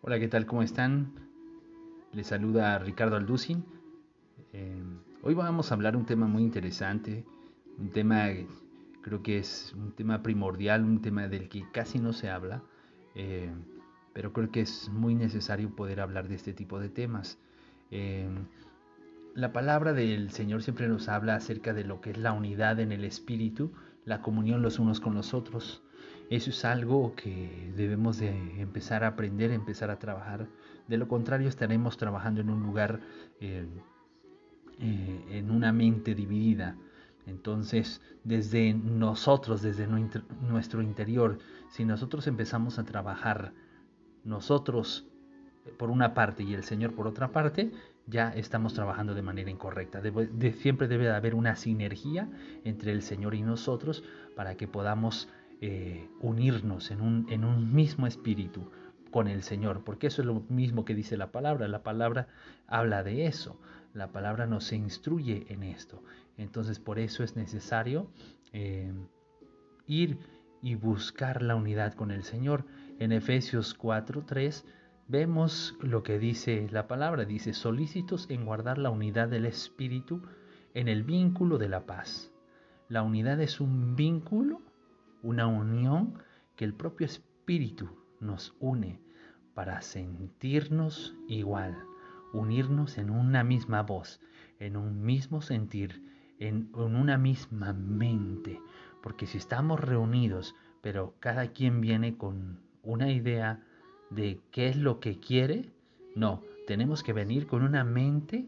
Hola, ¿qué tal? ¿Cómo están? Les saluda Ricardo Alducin. Eh, hoy vamos a hablar un tema muy interesante, un tema, creo que es un tema primordial, un tema del que casi no se habla, eh, pero creo que es muy necesario poder hablar de este tipo de temas. Eh, la palabra del Señor siempre nos habla acerca de lo que es la unidad en el Espíritu, la comunión los unos con los otros. Eso es algo que debemos de empezar a aprender, empezar a trabajar. De lo contrario estaremos trabajando en un lugar, eh, eh, en una mente dividida. Entonces, desde nosotros, desde nuestro interior, si nosotros empezamos a trabajar nosotros por una parte y el Señor por otra parte, ya estamos trabajando de manera incorrecta. siempre debe de haber una sinergia entre el Señor y nosotros para que podamos eh, unirnos en un, mismo espíritu con el Señor, porque eso es lo mismo que dice la palabra. La palabra habla de eso, la palabra nos instruye en esto. Entonces por eso es necesario eh, ir y buscar la unidad con el Señor. En Efesios 4:3 vemos lo que dice la palabra, dice solícitos en guardar la unidad del Espíritu en el vínculo de la paz. La unidad es un vínculo una unión que el propio Espíritu nos une para sentirnos igual, unirnos en una misma voz, en un mismo sentir, en, una misma mente. Porque si estamos reunidos, pero cada quien viene con una idea de qué es lo que quiere, no, tenemos que venir con una mente,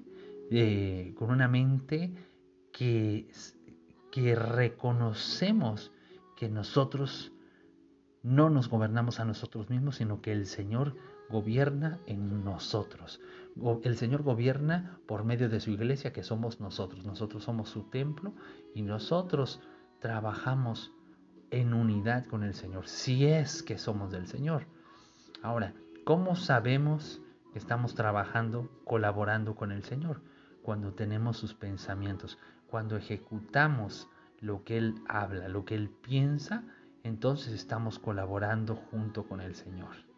eh, con una mente que, que reconocemos que nosotros no nos gobernamos a nosotros mismos, sino que el Señor gobierna en nosotros. El Señor gobierna por medio de su iglesia, que somos nosotros. Nosotros somos su templo y nosotros trabajamos en unidad con el Señor, si es que somos del Señor. Ahora, ¿cómo sabemos que estamos trabajando, colaborando con el Señor? Cuando tenemos sus pensamientos, cuando ejecutamos lo que Él habla, lo que Él piensa, entonces estamos colaborando junto con el Señor.